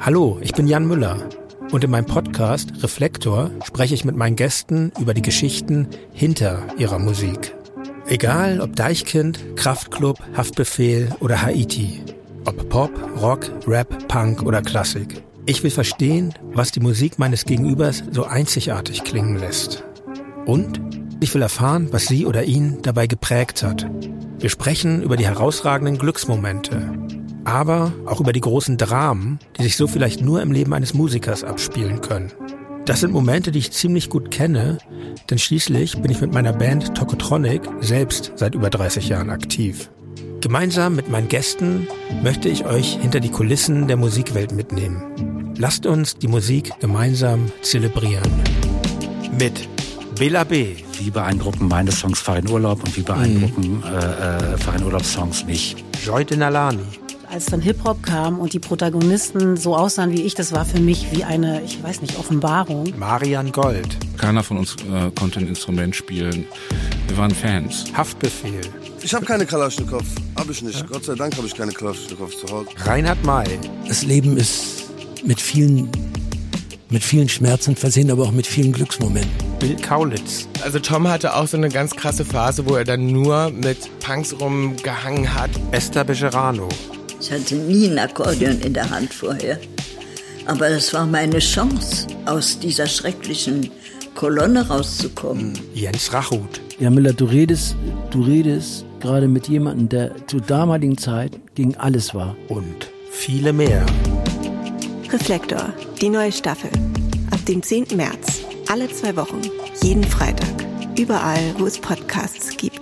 Hallo, ich bin Jan Müller und in meinem Podcast Reflektor spreche ich mit meinen Gästen über die Geschichten hinter ihrer Musik. Egal ob Deichkind, Kraftklub, Haftbefehl oder Haiti. Ob Pop, Rock, Rap, Punk oder Klassik. Ich will verstehen, was die Musik meines Gegenübers so einzigartig klingen lässt. Und ich will erfahren, was sie oder ihn dabei geprägt hat. Wir sprechen über die herausragenden Glücksmomente, aber auch über die großen Dramen, die sich so vielleicht nur im Leben eines Musikers abspielen können. Das sind Momente, die ich ziemlich gut kenne, denn schließlich bin ich mit meiner Band Tokotronic selbst seit über 30 Jahren aktiv. Gemeinsam mit meinen Gästen möchte ich euch hinter die Kulissen der Musikwelt mitnehmen. Lasst uns die Musik gemeinsam zelebrieren. Mit Bela B. Wie beeindrucken meine Songs Farin Urlaub und wie beeindrucken mhm. äh, äh, Farin Urlaub Songs mich? Joy Denalani als dann Hip-Hop kam und die Protagonisten so aussahen wie ich, das war für mich wie eine, ich weiß nicht, Offenbarung. Marian Gold. Keiner von uns äh, konnte ein Instrument spielen. Wir waren Fans. Haftbefehl. Ich habe keine Kalaschnikow. Habe ich nicht. Ja? Gott sei Dank habe ich keine Kalaschnikow zu Hause. Reinhard May. Das Leben ist mit vielen, mit vielen Schmerzen versehen, aber auch mit vielen Glücksmomenten. Bill Kaulitz. Also Tom hatte auch so eine ganz krasse Phase, wo er dann nur mit Punks rumgehangen hat. Esther Bejerano. Ich hatte nie ein Akkordeon in der Hand vorher. Aber das war meine Chance, aus dieser schrecklichen Kolonne rauszukommen. Jens Rachut. Ja, Müller, du redest, du redest gerade mit jemandem, der zur damaligen Zeit gegen alles war. Und viele mehr. Reflektor, die neue Staffel. Ab dem 10. März. Alle zwei Wochen. Jeden Freitag. Überall, wo es Podcasts gibt.